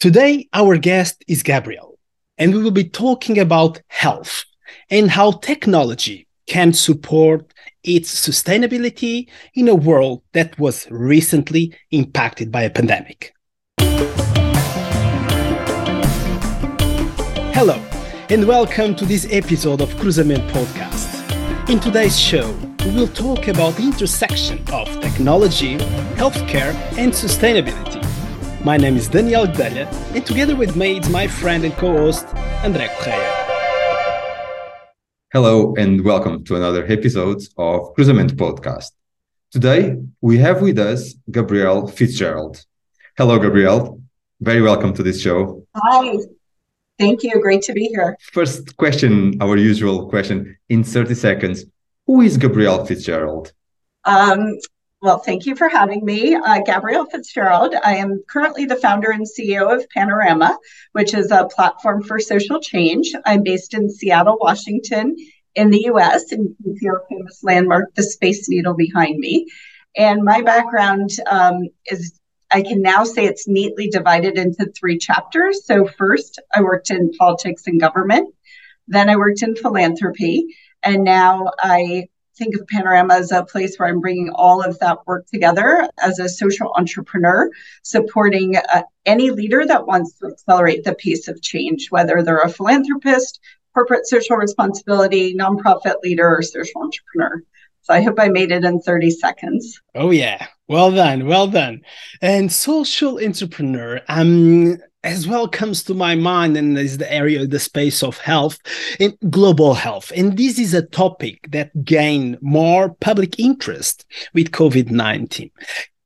Today, our guest is Gabriel, and we will be talking about health and how technology can support its sustainability in a world that was recently impacted by a pandemic. Hello, and welcome to this episode of Cruzamento Podcast. In today's show, we will talk about the intersection of technology, healthcare, and sustainability. My name is Daniel Guedelha, and together with me is my friend and co-host, André Correia. Hello and welcome to another episode of Cruzamento Podcast. Today we have with us Gabrielle Fitzgerald. Hello, Gabrielle. Very welcome to this show. Hi. Thank you. Great to be here. First question, our usual question in 30 seconds. Who is Gabrielle Fitzgerald? Um, well, thank you for having me. Uh, Gabrielle Fitzgerald. I am currently the founder and CEO of Panorama, which is a platform for social change. I'm based in Seattle, Washington, in the US, and you can see our famous landmark, the Space Needle, behind me. And my background um, is, I can now say it's neatly divided into three chapters. So, first, I worked in politics and government, then, I worked in philanthropy, and now I think of Panorama as a place where I'm bringing all of that work together as a social entrepreneur, supporting uh, any leader that wants to accelerate the pace of change, whether they're a philanthropist, corporate social responsibility, nonprofit leader, or social entrepreneur. So I hope I made it in 30 seconds. Oh yeah. Well done. Well done. And social entrepreneur. Um as well comes to my mind and is the area the space of health and global health and this is a topic that gained more public interest with covid-19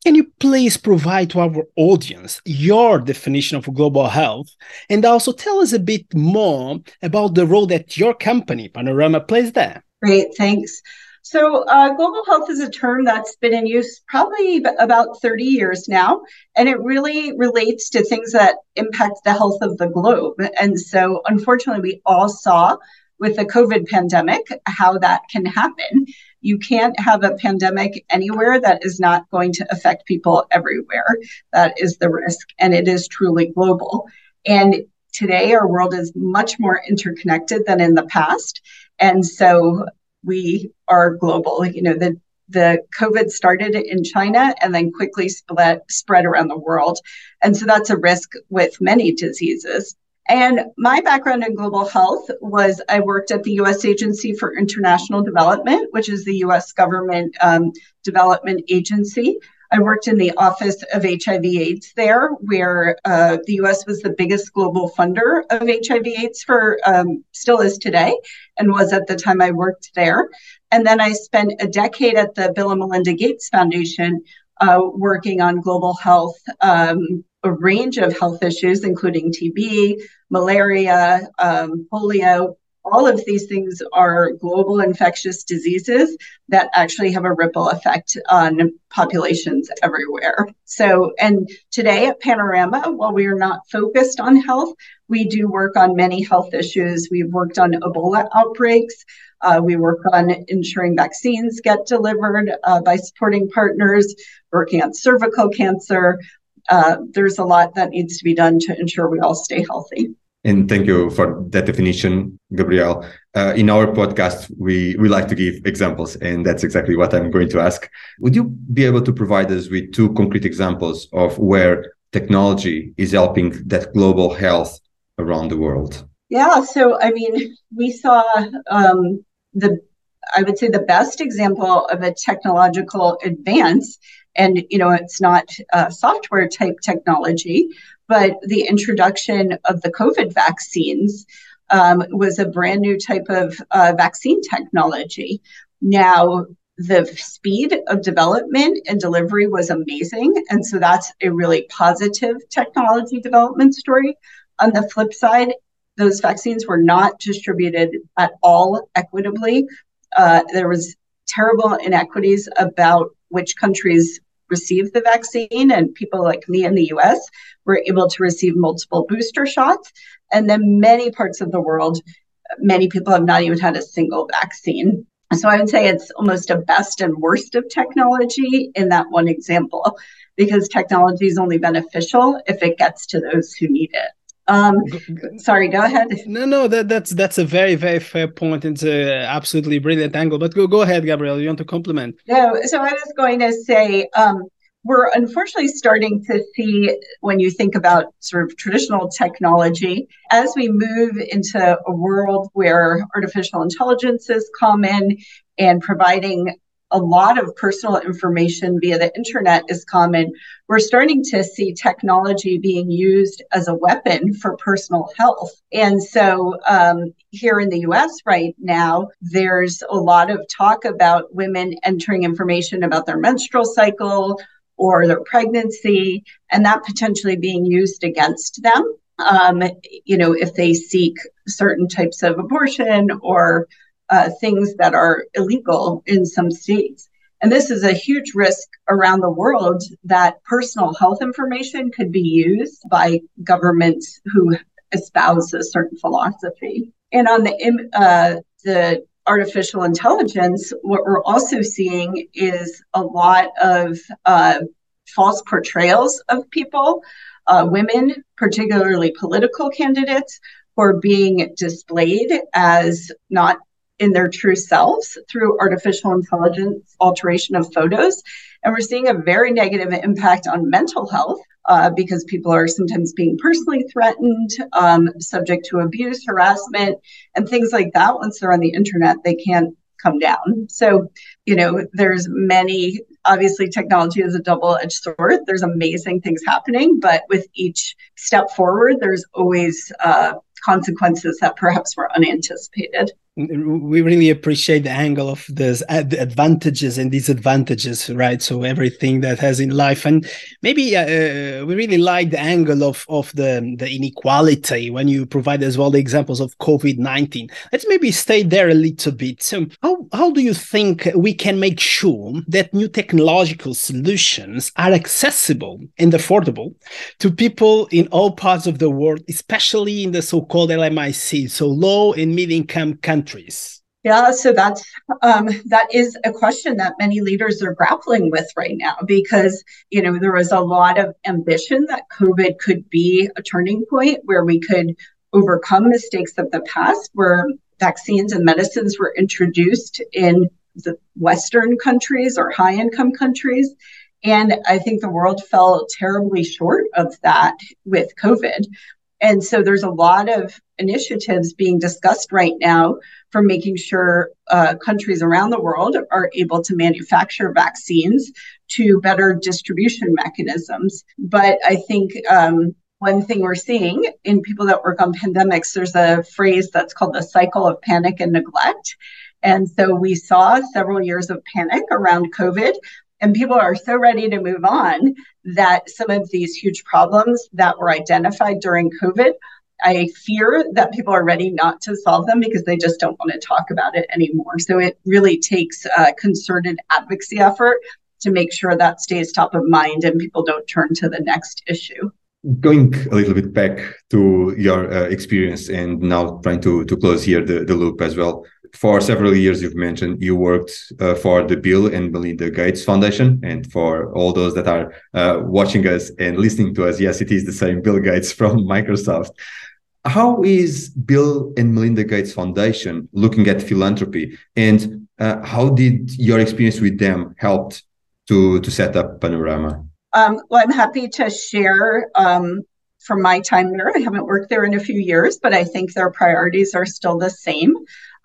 can you please provide to our audience your definition of global health and also tell us a bit more about the role that your company panorama plays there great thanks so, uh, global health is a term that's been in use probably about 30 years now, and it really relates to things that impact the health of the globe. And so, unfortunately, we all saw with the COVID pandemic how that can happen. You can't have a pandemic anywhere that is not going to affect people everywhere. That is the risk, and it is truly global. And today, our world is much more interconnected than in the past. And so, we are global. You know, the the COVID started in China and then quickly spread spread around the world. And so that's a risk with many diseases. And my background in global health was I worked at the U.S. Agency for International Development, which is the U.S. government um, development agency. I worked in the Office of HIV/AIDS there, where uh, the U.S. was the biggest global funder of HIV/AIDS for um, still is today, and was at the time I worked there. And then I spent a decade at the Bill and Melinda Gates Foundation, uh, working on global health, um, a range of health issues, including TB, malaria, um, polio, all of these things are global infectious diseases that actually have a ripple effect on populations everywhere. So, and today at Panorama, while we are not focused on health, we do work on many health issues. We've worked on Ebola outbreaks. Uh, we work on ensuring vaccines get delivered uh, by supporting partners, working on cervical cancer. Uh, there's a lot that needs to be done to ensure we all stay healthy. And thank you for that definition, Gabrielle. Uh, in our podcast, we, we like to give examples, and that's exactly what I'm going to ask. Would you be able to provide us with two concrete examples of where technology is helping that global health around the world? Yeah, so I mean, we saw um, the, I would say, the best example of a technological advance and you know it's not uh, software type technology but the introduction of the COVID vaccines um, was a brand new type of uh, vaccine technology. Now, the speed of development and delivery was amazing. And so that's a really positive technology development story. On the flip side, those vaccines were not distributed at all equitably. Uh, there was terrible inequities about which countries received the vaccine, and people like me in the US were able to receive multiple booster shots. And then many parts of the world, many people have not even had a single vaccine. So I would say it's almost a best and worst of technology in that one example. because technology is only beneficial if it gets to those who need it. Um, sorry, go ahead. No, no, that, that's that's a very very fair point. It's a absolutely brilliant angle. But go go ahead, Gabrielle. You want to compliment? No, so I was going to say um, we're unfortunately starting to see when you think about sort of traditional technology as we move into a world where artificial intelligence is common and providing a lot of personal information via the internet is common, we're starting to see technology being used as a weapon for personal health. And so um, here in the US right now, there's a lot of talk about women entering information about their menstrual cycle or their pregnancy, and that potentially being used against them. Um, you know, if they seek certain types of abortion or uh, things that are illegal in some states. And this is a huge risk around the world that personal health information could be used by governments who espouse a certain philosophy. And on the uh, the artificial intelligence, what we're also seeing is a lot of uh, false portrayals of people, uh, women, particularly political candidates, who are being displayed as not in their true selves through artificial intelligence alteration of photos. And we're seeing a very negative impact on mental health uh, because people are sometimes being personally threatened, um, subject to abuse, harassment, and things like that. Once they're on the internet, they can't come down. So, you know, there's many, obviously, technology is a double edged sword. There's amazing things happening, but with each step forward, there's always uh, consequences that perhaps were unanticipated we really appreciate the angle of this the advantages and disadvantages right? So everything that has in life. And maybe uh, uh, we really like the angle of of the the inequality when you provide as well the examples of covid-19 let's maybe stay there a little bit. So how, how do you think we can make sure that new technological solutions are accessible and affordable to people in all parts of the world especially in the so-called lmic so low and mid income countries countries? Yeah, so that's um, that is a question that many leaders are grappling with right now because you know there was a lot of ambition that COVID could be a turning point where we could overcome mistakes of the past, where vaccines and medicines were introduced in the Western countries or high income countries. And I think the world fell terribly short of that with COVID. And so there's a lot of initiatives being discussed right now for making sure uh, countries around the world are able to manufacture vaccines to better distribution mechanisms. But I think um, one thing we're seeing in people that work on pandemics, there's a phrase that's called the cycle of panic and neglect. And so we saw several years of panic around COVID, and people are so ready to move on that some of these huge problems that were identified during COVID, I fear that people are ready not to solve them because they just don't want to talk about it anymore. So it really takes a concerted advocacy effort to make sure that stays top of mind and people don't turn to the next issue. Going a little bit back to your uh, experience and now trying to, to close here the, the loop as well for several years you've mentioned you worked uh, for the bill and melinda gates foundation and for all those that are uh, watching us and listening to us yes it is the same bill gates from microsoft how is bill and melinda gates foundation looking at philanthropy? And uh, how did your experience with them help to to set up panorama? Um, well i'm happy to share um, from my time there i haven't worked there in a few years but i think their priorities are still the same.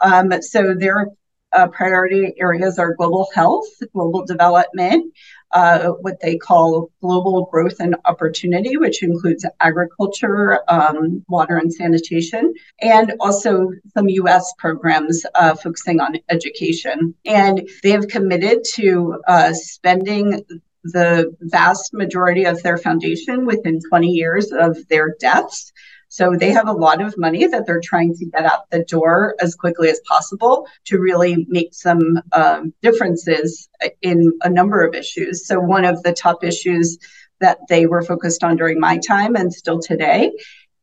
Um, so their uh, priority areas are global health, global development, uh, what they call global growth and opportunity, which includes agriculture, um, water and sanitation, and also some US programs uh, focusing on education. And they have committed to uh, spending the vast majority of their foundation within 20 years of their deaths so they have a lot of money that they're trying to get out the door as quickly as possible to really make some um, differences in a number of issues. So one of the top issues that they were focused on during my time and still today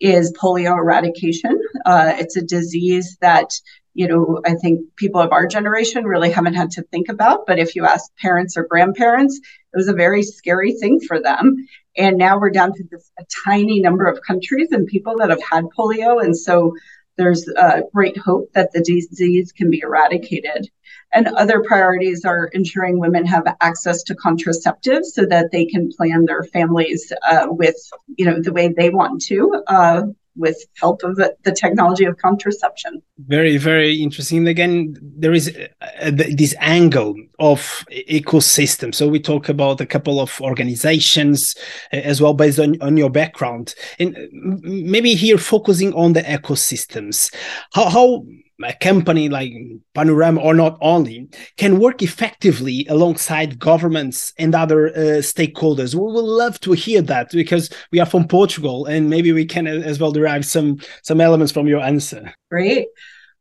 is polio eradication. Uh, it's a disease that you know, I think people of our generation really haven't had to think about. But if you ask parents or grandparents, it was a very scary thing for them. And now we're down to just a tiny number of countries and people that have had polio. And so there's uh, great hope that the disease can be eradicated. And other priorities are ensuring women have access to contraceptives so that they can plan their families uh, with, you know, the way they want to. Uh, with help of the, technology of contraception. Very, very interesting. Again, there is uh, this angle of ecosystem. So we talk about a couple of organizations uh, as well, based on, on your background, and maybe here focusing on the ecosystems. How, how a company like Panorama, or not only, can work effectively alongside governments and other uh, stakeholders. We would love to hear that because we are from Portugal, and maybe we can uh, as well derive some some elements from your answer. Great.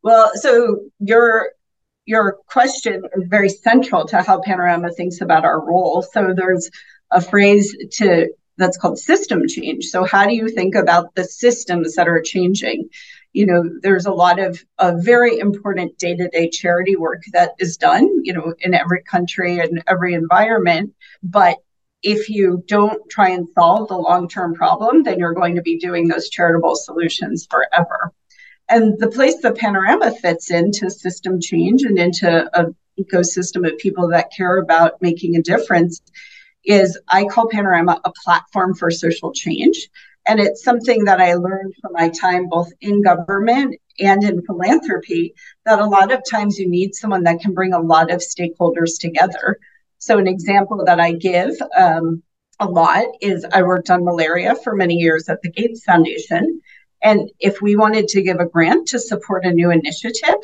Well, so your your question is very central to how Panorama thinks about our role. So there's a phrase to that's called system change. So how do you think about the systems that are changing? You know there's a lot of, of very important day-to-day charity work that is done you know in every country and every environment. But if you don't try and solve the long-term problem then you're going to be doing those charitable solutions forever. And the place that panorama fits into system change and into an ecosystem of people that care about making a difference is i call panorama a platform for social change and it's something that I learned from my time both in government and in philanthropy that a lot of times you need someone that can bring a lot of stakeholders together. So, an example that I give um, a lot is I worked on malaria for many years at the Gates Foundation. And if we wanted to give a grant to support a new initiative,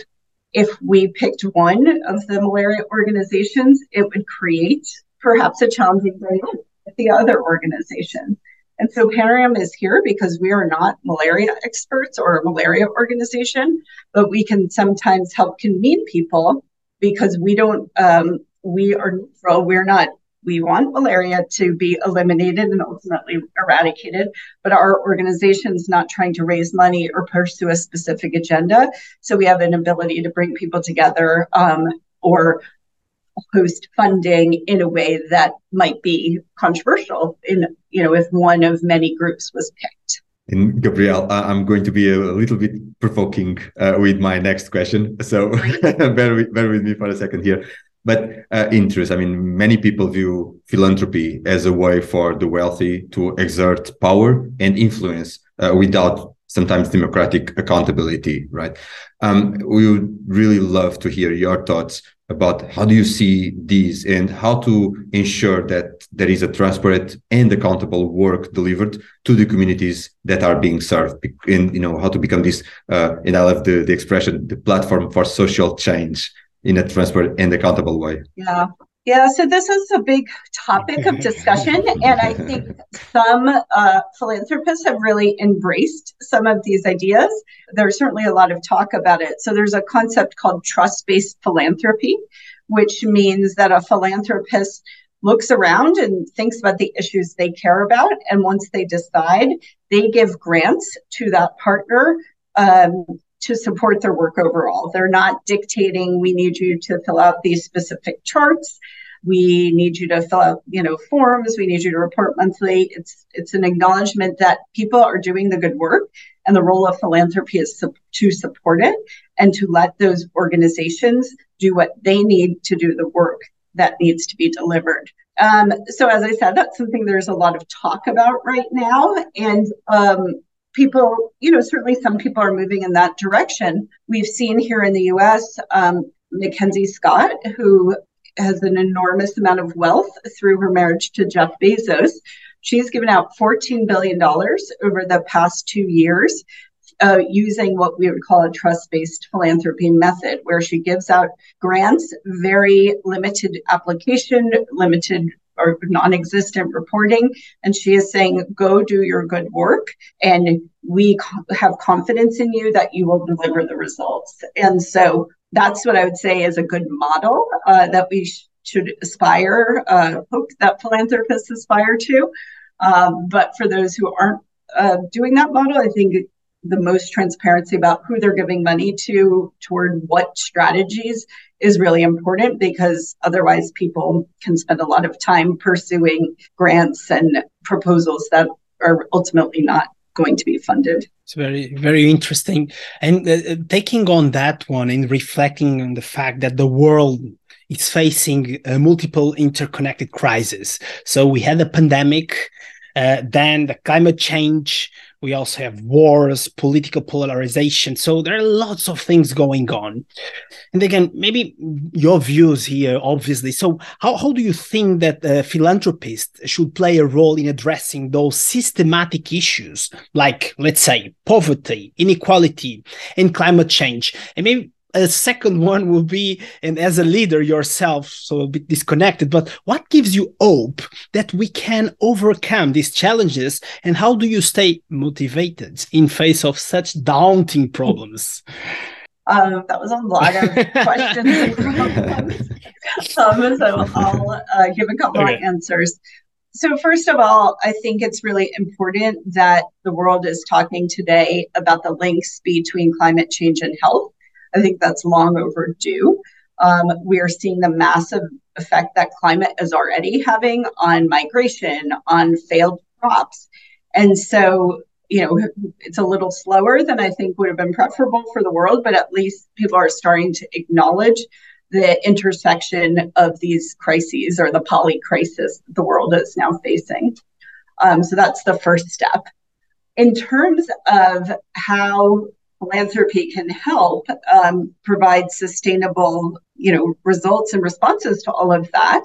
if we picked one of the malaria organizations, it would create perhaps a challenging dynamic with the other organization. And so Panorama is here because we are not malaria experts or a malaria organization, but we can sometimes help convene people because we don't, um, we are neutral. We're not, we want malaria to be eliminated and ultimately eradicated, but our organization is not trying to raise money or pursue a specific agenda. So we have an ability to bring people together um, or host funding in a way that might be controversial in you know if one of many groups was picked and Gabrielle, I'm going to be a little bit provoking uh, with my next question. So bear, with, bear with me for a second here. But uh, interest, I mean, many people view philanthropy as a way for the wealthy to exert power and influence uh, without sometimes democratic accountability, right? Um, we would really love to hear your thoughts about how do you see these and how to ensure that there is a transparent and accountable work delivered to the communities that are being served and you know how to become this uh, and i love the, the expression the platform for social change in a transparent and accountable way yeah yeah, so this is a big topic of discussion, and I think some uh, philanthropists have really embraced some of these ideas. There's certainly a lot of talk about it. So there's a concept called trust-based philanthropy, which means that a philanthropist looks around and thinks about the issues they care about, and once they decide, they give grants to that partner um, to support their work overall. They're not dictating, we need you to fill out these specific charts. We need you to fill out, you know, forms. We need you to report monthly. It's it's an acknowledgement that people are doing the good work, and the role of philanthropy is su- to support it and to let those organizations do what they need to do the work that needs to be delivered. Um, so, as I said, that's something there's a lot of talk about right now, and um, people, you know, certainly some people are moving in that direction. We've seen here in the US, um, Mackenzie Scott, who has an enormous amount of wealth through her marriage to Jeff Bezos. She's given out $14 billion over the past two years uh, using what we would call a trust based philanthropy method, where she gives out grants, very limited application, limited or non-existent reporting and she is saying go do your good work and we co- have confidence in you that you will deliver the results and so that's what i would say is a good model uh, that we sh- should aspire uh, hope that philanthropists aspire to. Um, but for those who aren't uh, doing that model i think the most transparency about who they're giving money to toward what strategies is really important because otherwise people can spend a lot of time pursuing grants and proposals that are ultimately not going to be funded. It's very, very interesting. And uh, uh, taking on that one and reflecting on the fact that the world is facing uh, multiple interconnected crises. So we had a pandemic, uh, then the climate change, we also have wars, political polarization. So there are lots of things going on. And again, maybe your views here, obviously. So, how, how do you think that philanthropists should play a role in addressing those systematic issues, like, let's say, poverty, inequality, and climate change? And maybe a second one will be and as a leader yourself so a bit disconnected but what gives you hope that we can overcome these challenges? And how do you stay motivated in face of such daunting problems? Um, that was a lot of questions um, so i'll uh, give a couple okay. of answers. So first of all i think it's really important that the world is talking today about the links between climate change and health I think that's long overdue. Um, we are seeing the massive effect that climate is already having on migration, on failed crops. And so, you know, it's a little slower than I think would have been preferable for the world, but at least people are starting to acknowledge the intersection of these crises or the poly crisis the world is now facing. Um, so that's the first step. In terms of how philanthropy can help um, provide sustainable, you know, results and responses to all of that.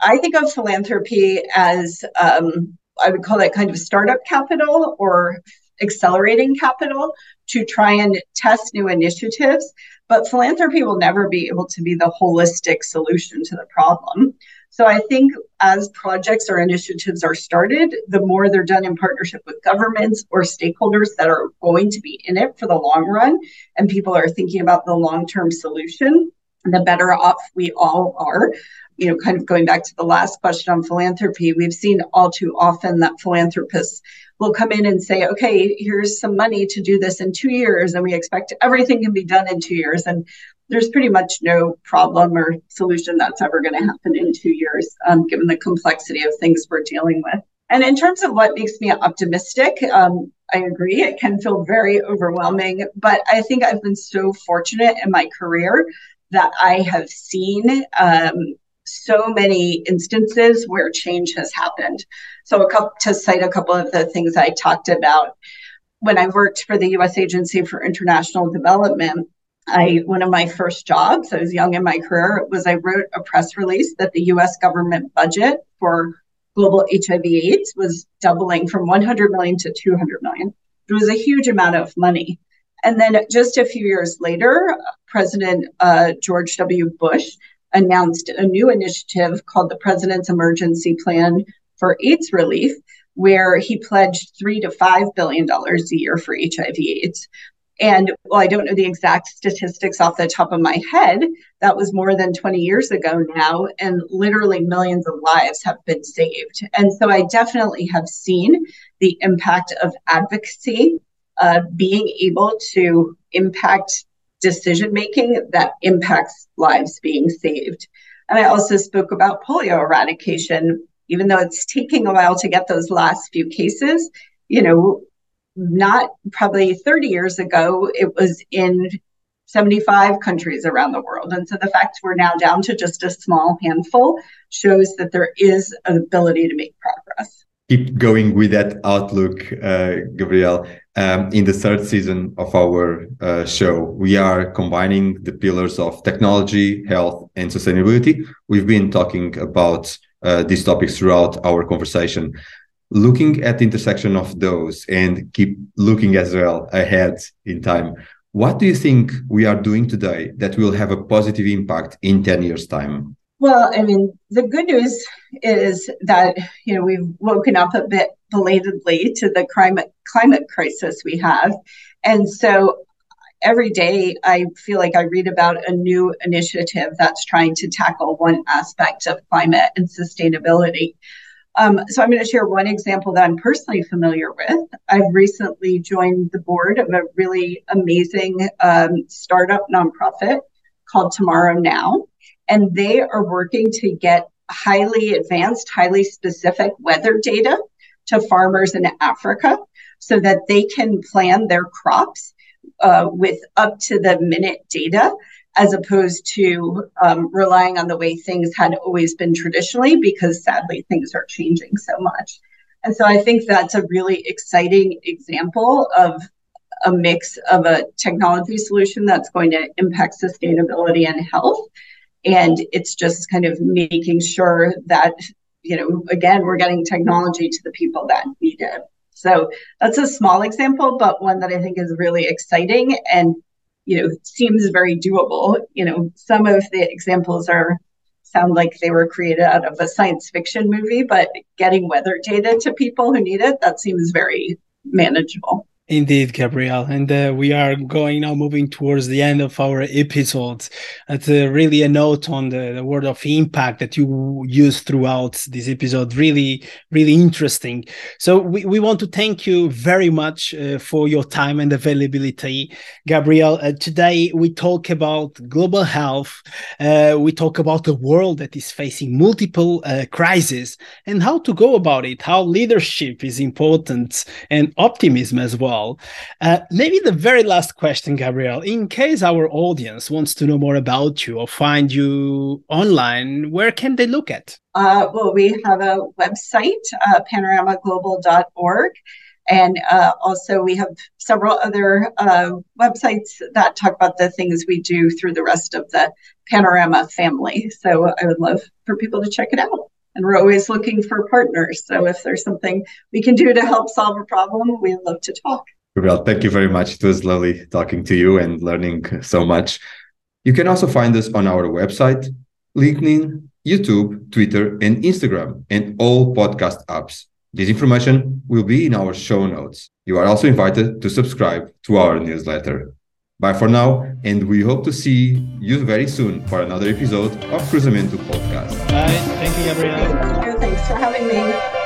I think of philanthropy as um, I would call that kind of startup capital or accelerating capital to try and test new initiatives. But philanthropy will never be able to be the holistic solution to the problem. So I think as projects or initiatives are started, the more they're done in partnership with governments or stakeholders that are going to be in it for the long run, and people are thinking about the long term solution, the better off we all are. You know, kind of going back to the last question on philanthropy, we've seen all too often that philanthropists will come in and say, okay, here's some money to do this in two years, and we expect everything can be done in two years. And there's pretty much no problem or solution that's ever going to happen in two years, um, given the complexity of things we're dealing with. And in terms of what makes me optimistic, um, I agree, it can feel very overwhelming, but I think I've been so fortunate in my career that I have seen um, so many instances where change has happened. So, a couple, to cite a couple of the things I talked about, when I worked for the U.S. Agency for International Development, I one of my first jobs, I was young in my career, was I wrote a press release that the US government budget for global HIV AIDS was doubling from 100 million to 200 million. It was a huge amount of money. And then just a few years later, President uh, George W. Bush announced a new initiative called the President's Emergency Plan for AIDS Relief, where he pledged three to five billion dollars a year for HIV/AIDS. And well, I don't know the exact statistics off the top of my head. That was more than 20 years ago now, and literally millions of lives have been saved. And so I definitely have seen the impact of advocacy, uh, being able to impact decision making that impacts lives being saved. And I also spoke about polio eradication, even though it's taking a while to get those last few cases. You know, not probably 30 years ago, it was in 75 countries around the world. And so the fact we're now down to just a small handful shows that there is an ability to make progress. Keep going with that outlook, uh, Gabrielle. Um, in the third season of our uh, show, we are combining the pillars of technology, health, and sustainability. We've been talking about uh, these topics throughout our conversation looking at the intersection of those and keep looking as well ahead in time. What do you think we are doing today that will have a positive impact in 10 years time? Well i mean the good news is that you know we've woken up a bit belatedly to the climate climate crisis we have. And so every day I feel like I read about a new initiative that's trying to tackle one aspect of climate and sustainability. Um, so I'm going to share one example that I'm personally familiar with. I've recently joined the board of a really amazing um, startup nonprofit called Tomorrow Now, and they are working to get highly advanced, highly specific weather data to farmers in Africa so that they can plan their crops uh, with up to the minute data as opposed to um, relying on the way things had always been traditionally, because sadly things are changing so much. And so I think that's a really exciting example of a mix of a technology solution that's going to impact sustainability and health. And it's just kind of making sure that, you know, again, we're getting technology to the people that need it. So that's a small example, but one that I think is really exciting and you know seems very doable. You know, some of the examples are sound like they were created out of a science fiction movie, but getting weather data to people who need it that seems very manageable. Indeed, Gabrielle. And uh, we are going now moving towards the end of our episodes. It's uh, really a note on the, the, word of impact that you use throughout this episode. Really, really interesting. So we, we want to thank you very much uh, for your time and availability. Gabrielle, uh, today we talk about global health. Uh, we talk about a world that is facing multiple uh, crises and how to go about it, how leadership is important and optimism as well Uh, maybe the very last question, Gabrielle, in case our audience wants to know more about you or find you online, where can they look at? Uh, well, we have a website, uh, panoramaglobal.org. And uh, also, we have several other uh, websites that talk about the things we do through the rest of the Panorama family. So I would love for people to check it out and we're always looking for partners. So if there's something we can do to help solve a problem, we'd love to talk. Well, thank you very much. It was lovely talking to you and learning so much. You can also find us on our website, LinkedIn, YouTube, Twitter, and Instagram, and all podcast apps. This information will be in our show notes. You are also invited to subscribe to our newsletter. Bye for now, and we hope to see you very soon for another episode of Cruzamento Podcast. Bye. Thank you, Gabrielle. Thank you. Thanks for having me.